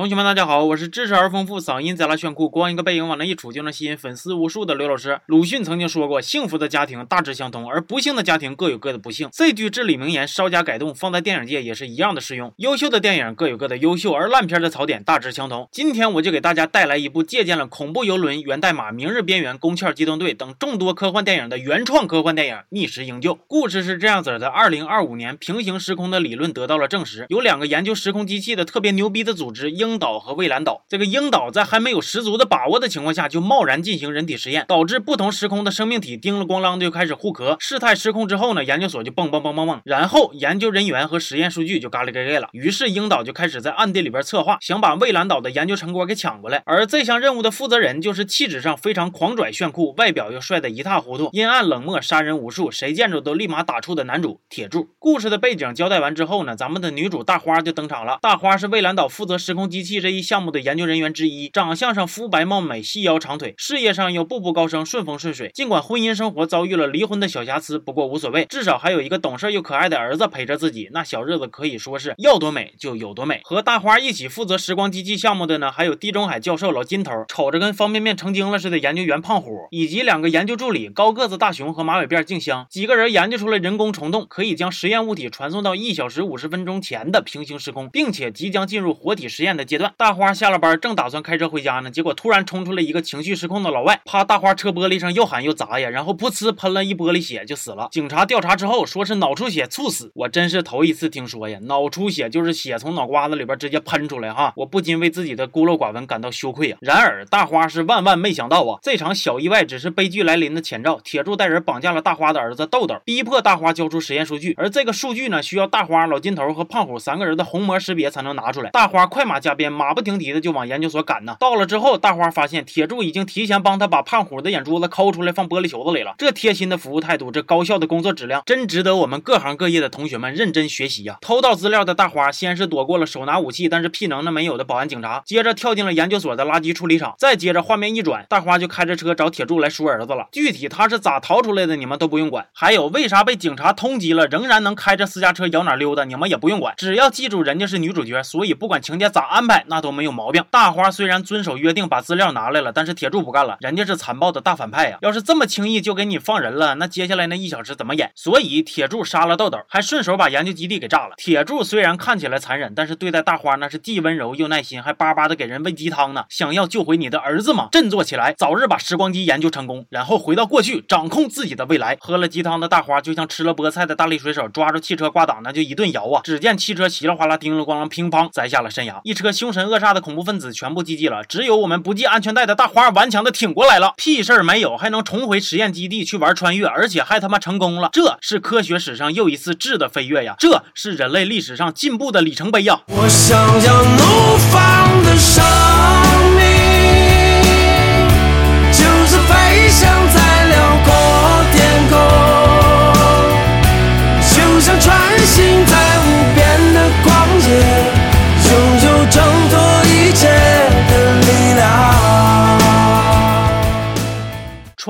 同学们，大家好，我是知识而丰富、嗓音贼拉炫酷、光一个背影往那一杵就能吸引粉丝无数的刘老师。鲁迅曾经说过：“幸福的家庭大致相同，而不幸的家庭各有各的不幸。”这句至理名言稍加改动，放在电影界也是一样的适用。优秀的电影各有各的优秀，而烂片的槽点大致相同。今天我就给大家带来一部借鉴了《恐怖游轮》《源代码》《明日边缘》《宫壳机动队》等众多科幻电影的原创科幻电影《逆时营救》。故事是这样子的：二零二五年，平行时空的理论得到了证实，有两个研究时空机器的特别牛逼的组织。鹰岛和蔚蓝岛，这个鹰岛在还没有十足的把握的情况下，就贸然进行人体实验，导致不同时空的生命体叮了咣啷就开始互壳。事态失控之后呢，研究所就蹦蹦蹦蹦蹦，然后研究人员和实验数据就嘎里嘎盖了。于是鹰岛就开始在暗地里边策划，想把蔚蓝岛的研究成果给抢过来。而这项任务的负责人就是气质上非常狂拽炫酷，外表又帅得一塌糊涂，阴暗冷漠，杀人无数，谁见着都立马打怵的男主铁柱。故事的背景交代完之后呢，咱们的女主大花就登场了。大花是蔚蓝岛负责时空。机机器这一项目的研究人员之一，长相上肤白貌美，细腰长腿，事业上又步步高升，顺风顺水。尽管婚姻生活遭遇了离婚的小瑕疵，不过无所谓，至少还有一个懂事又可爱的儿子陪着自己，那小日子可以说是要多美就有多美。和大花一起负责时光机器项目的呢，还有地中海教授老金头，瞅着跟方便面成精了似的研究员胖虎，以及两个研究助理高个子大熊和马尾辫静香。几个人研究出了人工虫洞，可以将实验物体传送到一小时五十分钟前的平行时空，并且即将进入活体实验。的阶段，大花下了班，正打算开车回家呢，结果突然冲出来一个情绪失控的老外，趴大花车玻璃上又喊又砸呀，然后噗呲喷了一玻璃血就死了。警察调查之后说是脑出血猝死，我真是头一次听说呀，脑出血就是血从脑瓜子里边直接喷出来哈，我不禁为自己的孤陋寡闻感到羞愧啊。然而大花是万万没想到啊，这场小意外只是悲剧来临的前兆。铁柱带人绑架了大花的儿子豆豆，逼迫大花交出实验数据，而这个数据呢，需要大花、老金头和胖虎三个人的虹膜识别才能拿出来。大花快马加。加鞭，马不停蹄的就往研究所赶呢。到了之后，大花发现铁柱已经提前帮他把胖虎的眼珠子抠出来放玻璃球子里了。这贴心的服务态度，这高效的工作质量，真值得我们各行各业的同学们认真学习呀！偷到资料的大花，先是躲过了手拿武器但是屁能耐没有的保安警察，接着跳进了研究所的垃圾处理厂，再接着画面一转，大花就开着车找铁柱来赎儿子了。具体他是咋逃出来的，你们都不用管。还有为啥被警察通缉了，仍然能开着私家车摇哪溜达，你们也不用管。只要记住人家是女主角，所以不管情节咋安。安排那都没有毛病。大花虽然遵守约定把资料拿来了，但是铁柱不干了，人家是残暴的大反派呀！要是这么轻易就给你放人了，那接下来那一小时怎么演？所以铁柱杀了豆豆，还顺手把研究基地给炸了。铁柱虽然看起来残忍，但是对待大花那是既温柔又耐心，还巴巴的给人喂鸡汤呢。想要救回你的儿子吗？振作起来，早日把时光机研究成功，然后回到过去，掌控自己的未来。喝了鸡汤的大花就像吃了菠菜的大力水手，抓住汽车挂档那就一顿摇啊！只见汽车稀里哗啦、叮了咣啷、乒乓栽下了山崖，一车。凶神恶煞的恐怖分子全部击毙了，只有我们不系安全带的大花顽强的挺过来了，屁事儿没有，还能重回实验基地去玩穿越，而且还他妈成功了，这是科学史上又一次质的飞跃呀，这是人类历史上进步的里程碑呀！我想要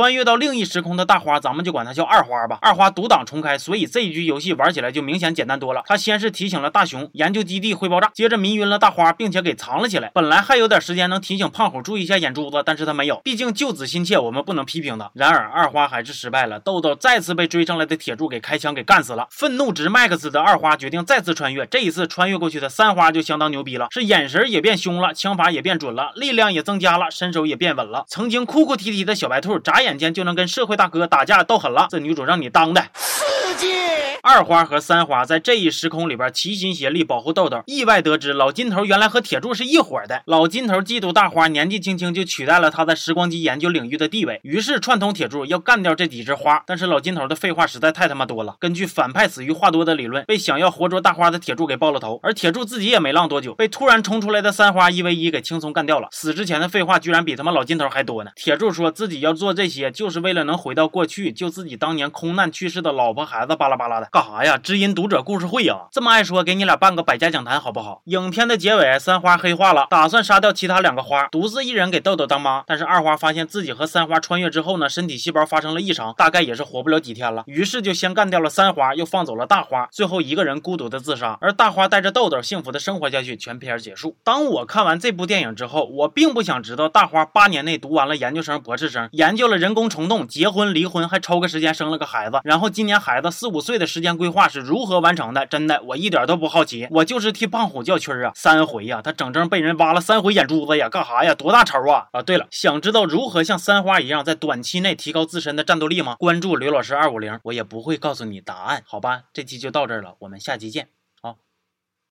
穿越到另一时空的大花，咱们就管它叫二花吧。二花独挡重开，所以这一局游戏玩起来就明显简单多了。他先是提醒了大雄研究基地会爆炸，接着迷晕了大花，并且给藏了起来。本来还有点时间能提醒胖虎注意一下眼珠子，但是他没有，毕竟救子心切，我们不能批评他。然而二花还是失败了，豆豆再次被追上来的铁柱给开枪给干死了。愤怒值 max 的二花决定再次穿越，这一次穿越过去的三花就相当牛逼了，是眼神也变凶了，枪法也变准了，力量也增加了，身手也变稳了。曾经哭哭啼啼的小白兔眨。眼眼间就能跟社会大哥打架斗狠了，这女主让你当的。二花和三花在这一时空里边齐心协力保护豆豆，意外得知老金头原来和铁柱是一伙的。老金头嫉妒大花年纪轻轻就取代了他在时光机研究领域的地位，于是串通铁柱要干掉这几只花。但是老金头的废话实在太他妈多了。根据反派死于话多的理论，被想要活捉大花的铁柱给爆了头，而铁柱自己也没浪多久，被突然冲出来的三花一 v 一给轻松干掉了。死之前的废话居然比他妈老金头还多呢。铁柱说自己要做这些，就是为了能回到过去救自己当年空难去世的老婆 孩子，巴拉巴拉的。干啥呀？知音读者故事会呀？这么爱说，给你俩办个百家讲坛好不好？影片的结尾，三花黑化了，打算杀掉其他两个花，独自一人给豆豆当妈。但是二花发现自己和三花穿越之后呢，身体细胞发生了异常，大概也是活不了几天了，于是就先干掉了三花，又放走了大花，最后一个人孤独的自杀，而大花带着豆豆幸福的生活下去。全片结束。当我看完这部电影之后，我并不想知道大花八年内读完了研究生、博士生，研究了人工虫洞，结婚、离婚，还抽个时间生了个孩子，然后今年孩子四五岁的时时间规划是如何完成的？真的，我一点都不好奇，我就是替胖虎叫屈啊！三回呀，他整整被人挖了三回眼珠子呀，干哈呀？多大仇啊？啊，对了，想知道如何像三花一样在短期内提高自身的战斗力吗？关注刘老师二五零，我也不会告诉你答案，好吧？这期就到这儿了，我们下期见。